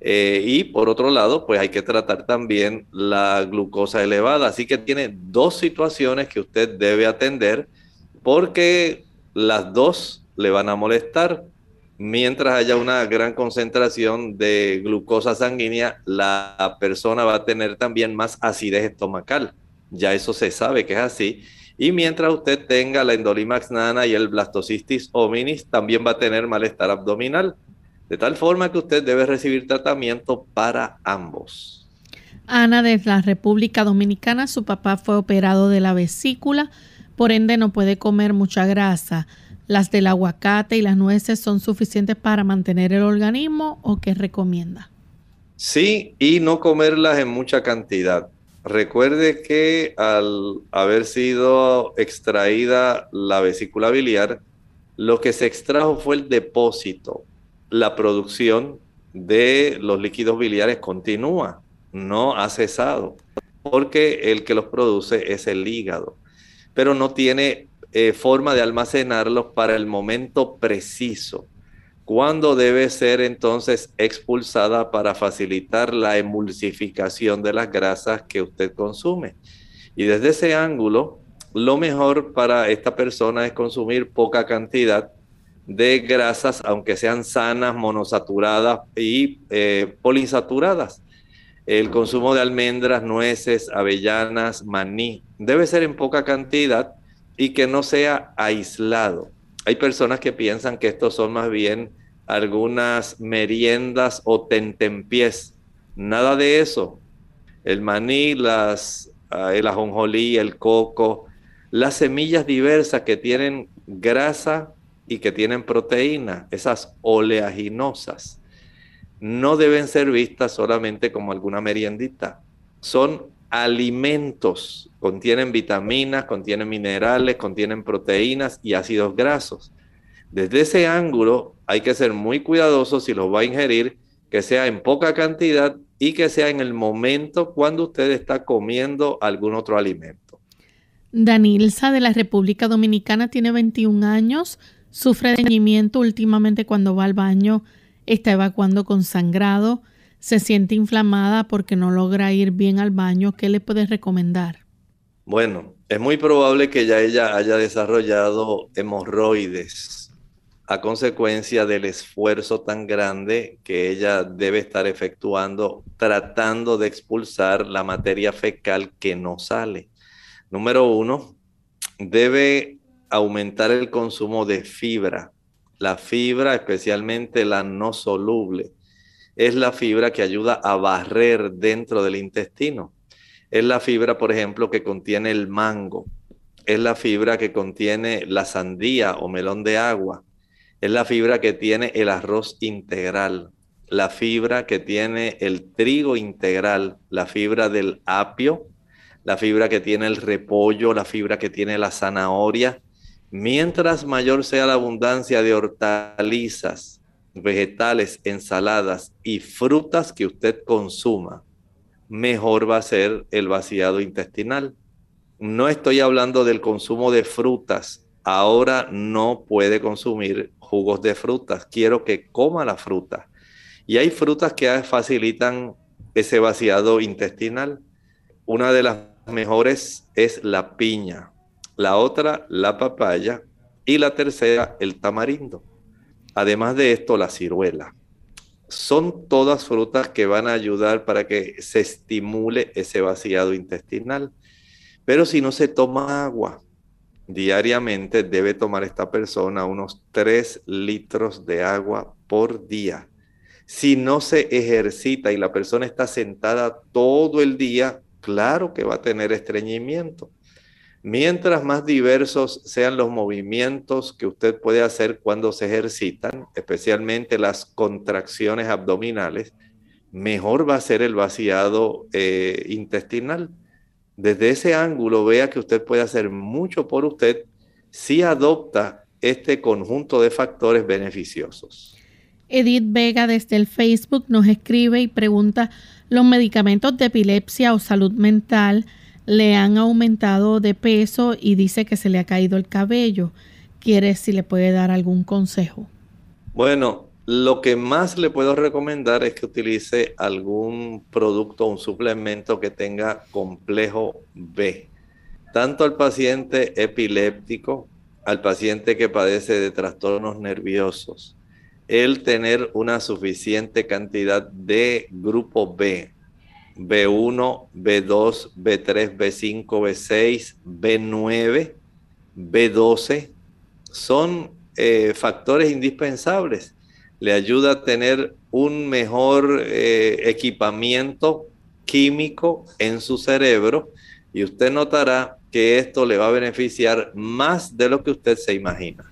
Eh, y por otro lado, pues hay que tratar también la glucosa elevada. Así que tiene dos situaciones que usted debe atender porque las dos le van a molestar mientras haya una gran concentración de glucosa sanguínea, la persona va a tener también más acidez estomacal. Ya eso se sabe que es así. Y mientras usted tenga la endolimax nana y el blastocystis hominis, también va a tener malestar abdominal. De tal forma que usted debe recibir tratamiento para ambos. Ana de la República Dominicana, su papá fue operado de la vesícula, por ende no puede comer mucha grasa las del aguacate y las nueces son suficientes para mantener el organismo o qué recomienda? Sí, y no comerlas en mucha cantidad. Recuerde que al haber sido extraída la vesícula biliar, lo que se extrajo fue el depósito. La producción de los líquidos biliares continúa, no ha cesado, porque el que los produce es el hígado, pero no tiene eh, forma de almacenarlos para el momento preciso. ¿Cuándo debe ser entonces expulsada para facilitar la emulsificación de las grasas que usted consume? Y desde ese ángulo, lo mejor para esta persona es consumir poca cantidad de grasas, aunque sean sanas, monosaturadas y eh. El consumo de almendras, nueces, avellanas, maní debe ser en poca cantidad y que no sea aislado. Hay personas que piensan que estos son más bien algunas meriendas o tentempiés. Nada de eso. El maní, las, ah, el ajonjolí, el coco, las semillas diversas que tienen grasa y que tienen proteína, esas oleaginosas, no deben ser vistas solamente como alguna meriendita. Son alimentos contienen vitaminas, contienen minerales, contienen proteínas y ácidos grasos. Desde ese ángulo hay que ser muy cuidadosos si los va a ingerir, que sea en poca cantidad y que sea en el momento cuando usted está comiendo algún otro alimento. Danilza de la República Dominicana tiene 21 años. Sufre de últimamente cuando va al baño, está evacuando con sangrado, se siente inflamada porque no logra ir bien al baño, ¿qué le puedes recomendar? Bueno, es muy probable que ya ella haya desarrollado hemorroides a consecuencia del esfuerzo tan grande que ella debe estar efectuando tratando de expulsar la materia fecal que no sale. Número uno, debe aumentar el consumo de fibra. La fibra, especialmente la no soluble, es la fibra que ayuda a barrer dentro del intestino. Es la fibra, por ejemplo, que contiene el mango. Es la fibra que contiene la sandía o melón de agua. Es la fibra que tiene el arroz integral. La fibra que tiene el trigo integral. La fibra del apio. La fibra que tiene el repollo. La fibra que tiene la zanahoria Mientras mayor sea la abundancia de hortalizas, vegetales, ensaladas y frutas que usted consuma, mejor va a ser el vaciado intestinal. No estoy hablando del consumo de frutas. Ahora no puede consumir jugos de frutas. Quiero que coma la fruta. Y hay frutas que facilitan ese vaciado intestinal. Una de las mejores es la piña la otra la papaya y la tercera el tamarindo. Además de esto, la ciruela. Son todas frutas que van a ayudar para que se estimule ese vaciado intestinal. Pero si no se toma agua diariamente, debe tomar esta persona unos 3 litros de agua por día. Si no se ejercita y la persona está sentada todo el día, claro que va a tener estreñimiento. Mientras más diversos sean los movimientos que usted puede hacer cuando se ejercitan, especialmente las contracciones abdominales, mejor va a ser el vaciado eh, intestinal. Desde ese ángulo, vea que usted puede hacer mucho por usted si adopta este conjunto de factores beneficiosos. Edith Vega desde el Facebook nos escribe y pregunta, ¿los medicamentos de epilepsia o salud mental le han aumentado de peso y dice que se le ha caído el cabello. ¿Quiere si le puede dar algún consejo? Bueno, lo que más le puedo recomendar es que utilice algún producto, un suplemento que tenga complejo B. Tanto al paciente epiléptico, al paciente que padece de trastornos nerviosos, el tener una suficiente cantidad de grupo B, B1, B2, B3, B5, B6, B9, B12, son eh, factores indispensables. Le ayuda a tener un mejor eh, equipamiento químico en su cerebro y usted notará que esto le va a beneficiar más de lo que usted se imagina.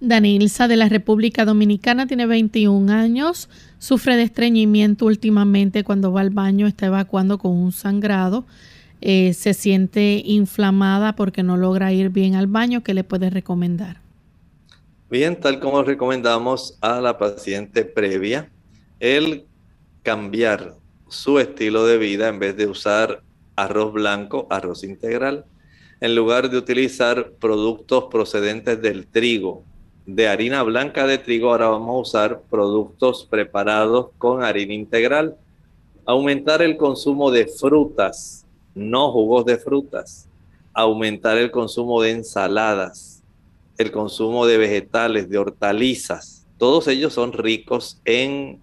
Danilza de la República Dominicana tiene 21 años, sufre de estreñimiento últimamente cuando va al baño, está evacuando con un sangrado, eh, se siente inflamada porque no logra ir bien al baño. ¿Qué le puede recomendar? Bien, tal como recomendamos a la paciente previa, el cambiar su estilo de vida en vez de usar arroz blanco, arroz integral, en lugar de utilizar productos procedentes del trigo, de harina blanca de trigo, ahora vamos a usar productos preparados con harina integral. Aumentar el consumo de frutas, no jugos de frutas. Aumentar el consumo de ensaladas, el consumo de vegetales, de hortalizas. Todos ellos son ricos en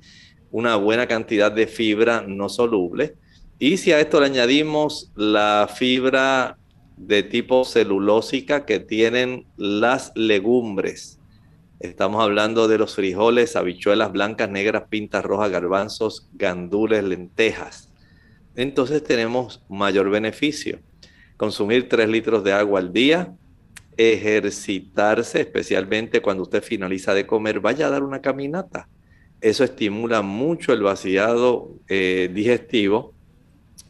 una buena cantidad de fibra no soluble. Y si a esto le añadimos la fibra de tipo celulósica que tienen las legumbres, Estamos hablando de los frijoles, habichuelas blancas, negras, pintas rojas, garbanzos, gandules, lentejas. Entonces tenemos mayor beneficio. Consumir 3 litros de agua al día, ejercitarse, especialmente cuando usted finaliza de comer, vaya a dar una caminata. Eso estimula mucho el vaciado eh, digestivo.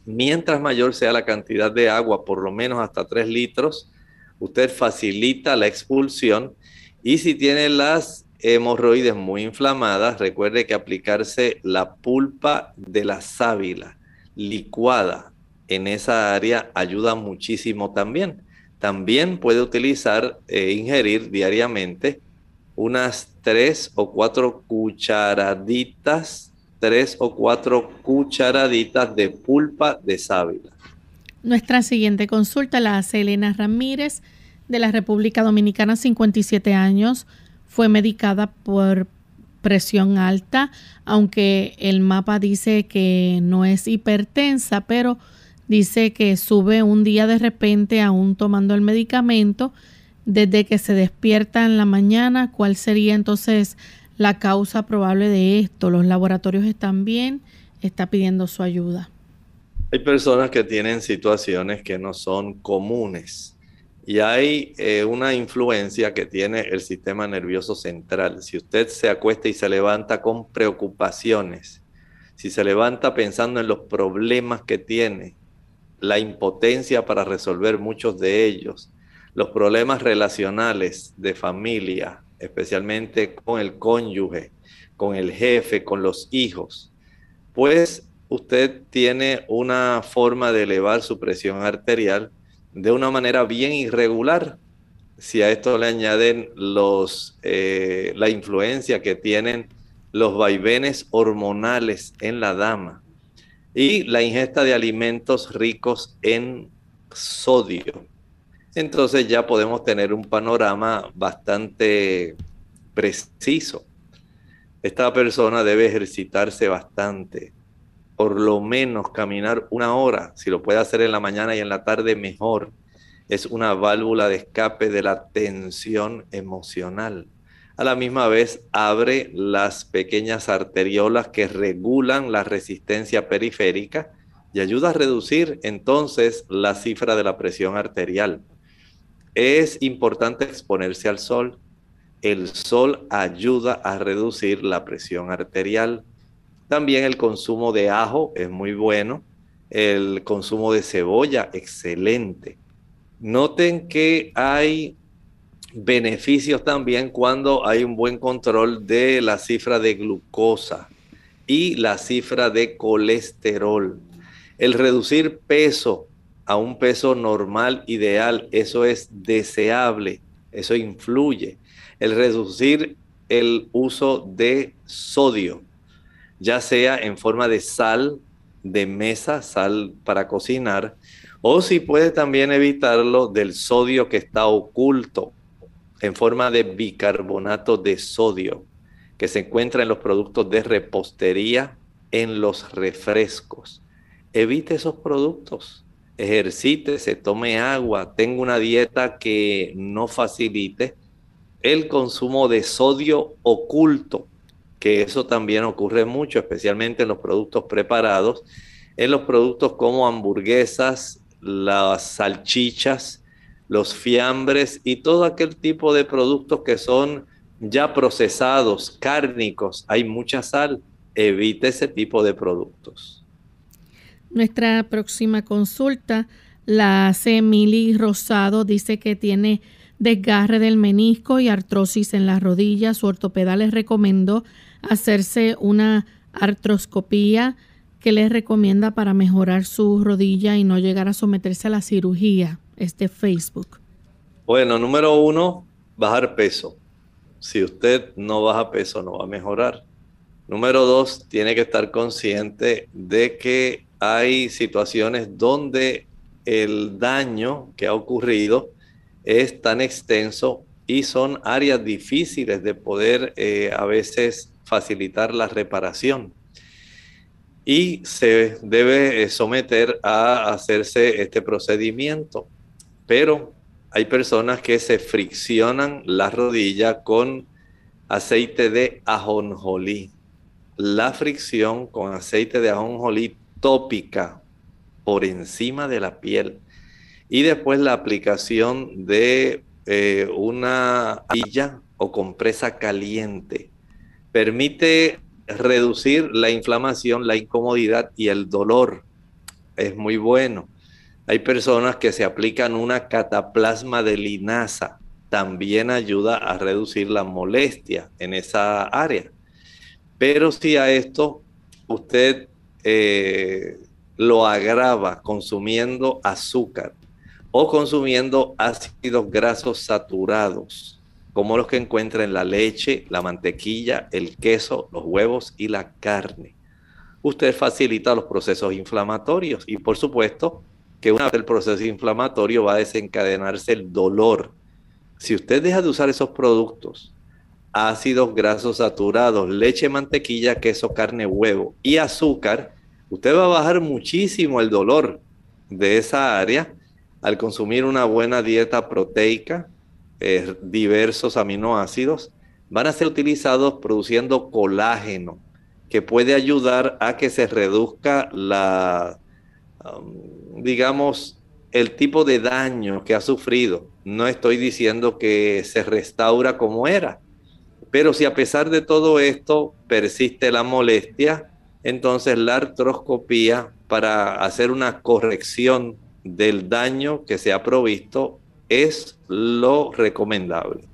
Mientras mayor sea la cantidad de agua, por lo menos hasta 3 litros, usted facilita la expulsión y si tiene las hemorroides muy inflamadas, recuerde que aplicarse la pulpa de la sábila licuada en esa área ayuda muchísimo también. También puede utilizar e ingerir diariamente unas tres o cuatro cucharaditas, tres o cuatro cucharaditas de pulpa de sábila. Nuestra siguiente consulta la hace Elena Ramírez de la República Dominicana, 57 años. Fue medicada por presión alta, aunque el mapa dice que no es hipertensa, pero dice que sube un día de repente aún tomando el medicamento desde que se despierta en la mañana. ¿Cuál sería entonces la causa probable de esto? Los laboratorios están bien, está pidiendo su ayuda. Hay personas que tienen situaciones que no son comunes y hay eh, una influencia que tiene el sistema nervioso central. Si usted se acuesta y se levanta con preocupaciones, si se levanta pensando en los problemas que tiene, la impotencia para resolver muchos de ellos, los problemas relacionales de familia, especialmente con el cónyuge, con el jefe, con los hijos, pues usted tiene una forma de elevar su presión arterial de una manera bien irregular. Si a esto le añaden los, eh, la influencia que tienen los vaivenes hormonales en la dama y la ingesta de alimentos ricos en sodio, entonces ya podemos tener un panorama bastante preciso. Esta persona debe ejercitarse bastante, por lo menos caminar una hora, si lo puede hacer en la mañana y en la tarde mejor. Es una válvula de escape de la tensión emocional. A la misma vez abre las pequeñas arteriolas que regulan la resistencia periférica y ayuda a reducir entonces la cifra de la presión arterial. Es importante exponerse al sol. El sol ayuda a reducir la presión arterial también el consumo de ajo es muy bueno. El consumo de cebolla, excelente. Noten que hay beneficios también cuando hay un buen control de la cifra de glucosa y la cifra de colesterol. El reducir peso a un peso normal, ideal, eso es deseable, eso influye. El reducir el uso de sodio ya sea en forma de sal de mesa, sal para cocinar, o si puede también evitarlo del sodio que está oculto en forma de bicarbonato de sodio, que se encuentra en los productos de repostería, en los refrescos. Evite esos productos, ejercítese, tome agua, tenga una dieta que no facilite el consumo de sodio oculto que eso también ocurre mucho, especialmente en los productos preparados, en los productos como hamburguesas, las salchichas, los fiambres y todo aquel tipo de productos que son ya procesados, cárnicos, hay mucha sal, evite ese tipo de productos. Nuestra próxima consulta la hace Emily Rosado, dice que tiene desgarre del menisco y artrosis en las rodillas. Su ortopeda les recomendó hacerse una artroscopía que les recomienda para mejorar su rodilla y no llegar a someterse a la cirugía. Este Facebook. Bueno, número uno, bajar peso. Si usted no baja peso, no va a mejorar. Número dos, tiene que estar consciente de que hay situaciones donde el daño que ha ocurrido es tan extenso y son áreas difíciles de poder eh, a veces facilitar la reparación. Y se debe eh, someter a hacerse este procedimiento. Pero hay personas que se friccionan la rodilla con aceite de ajonjolí. La fricción con aceite de ajonjolí tópica por encima de la piel y después la aplicación de eh, una villa o compresa caliente permite reducir la inflamación, la incomodidad y el dolor. Es muy bueno. Hay personas que se aplican una cataplasma de linaza. También ayuda a reducir la molestia en esa área. Pero si a esto usted eh, lo agrava consumiendo azúcar o consumiendo ácidos grasos saturados, como los que encuentra en la leche, la mantequilla, el queso, los huevos y la carne. Usted facilita los procesos inflamatorios y por supuesto que una vez el proceso inflamatorio va a desencadenarse el dolor. Si usted deja de usar esos productos, ácidos grasos saturados, leche, mantequilla, queso, carne, huevo y azúcar, usted va a bajar muchísimo el dolor de esa área al consumir una buena dieta proteica, eh, diversos aminoácidos, van a ser utilizados produciendo colágeno, que puede ayudar a que se reduzca la, um, digamos, el tipo de daño que ha sufrido. No estoy diciendo que se restaura como era, pero si a pesar de todo esto persiste la molestia, entonces la artroscopía para hacer una corrección del daño que se ha provisto es lo recomendable.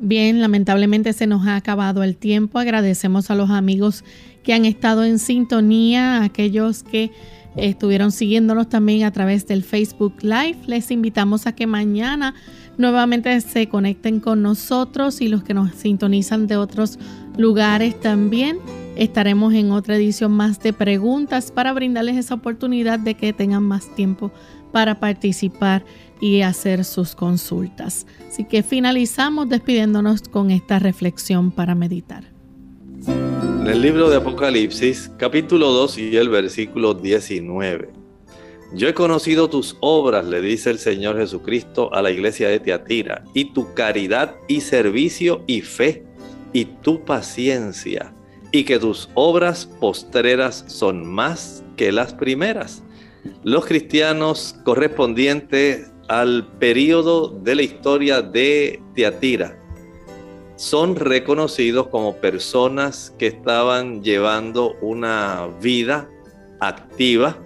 Bien, lamentablemente se nos ha acabado el tiempo. Agradecemos a los amigos que han estado en sintonía, a aquellos que estuvieron siguiéndonos también a través del Facebook Live. Les invitamos a que mañana nuevamente se conecten con nosotros y los que nos sintonizan de otros lugares también. Estaremos en otra edición más de preguntas para brindarles esa oportunidad de que tengan más tiempo para participar y hacer sus consultas. Así que finalizamos despidiéndonos con esta reflexión para meditar. En el libro de Apocalipsis, capítulo 2 y el versículo 19. Yo he conocido tus obras, le dice el Señor Jesucristo a la iglesia de Teatira, y tu caridad y servicio y fe, y tu paciencia, y que tus obras postreras son más que las primeras. Los cristianos correspondientes al periodo de la historia de Teatira son reconocidos como personas que estaban llevando una vida activa,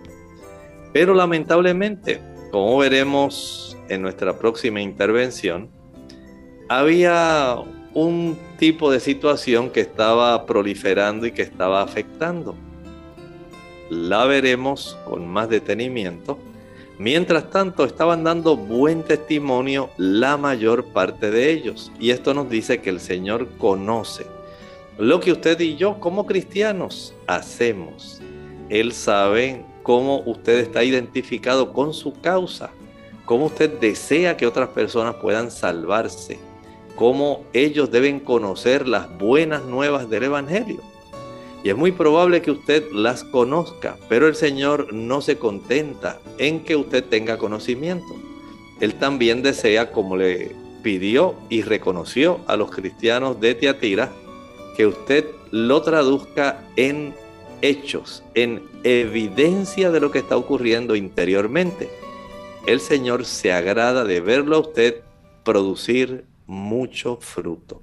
pero lamentablemente, como veremos en nuestra próxima intervención, había un tipo de situación que estaba proliferando y que estaba afectando. La veremos con más detenimiento Mientras tanto, estaban dando buen testimonio la mayor parte de ellos. Y esto nos dice que el Señor conoce lo que usted y yo como cristianos hacemos. Él sabe cómo usted está identificado con su causa, cómo usted desea que otras personas puedan salvarse, cómo ellos deben conocer las buenas nuevas del Evangelio. Y es muy probable que usted las conozca, pero el Señor no se contenta en que usted tenga conocimiento. Él también desea, como le pidió y reconoció a los cristianos de Tiatira, que usted lo traduzca en hechos, en evidencia de lo que está ocurriendo interiormente. El Señor se agrada de verlo a usted producir mucho fruto.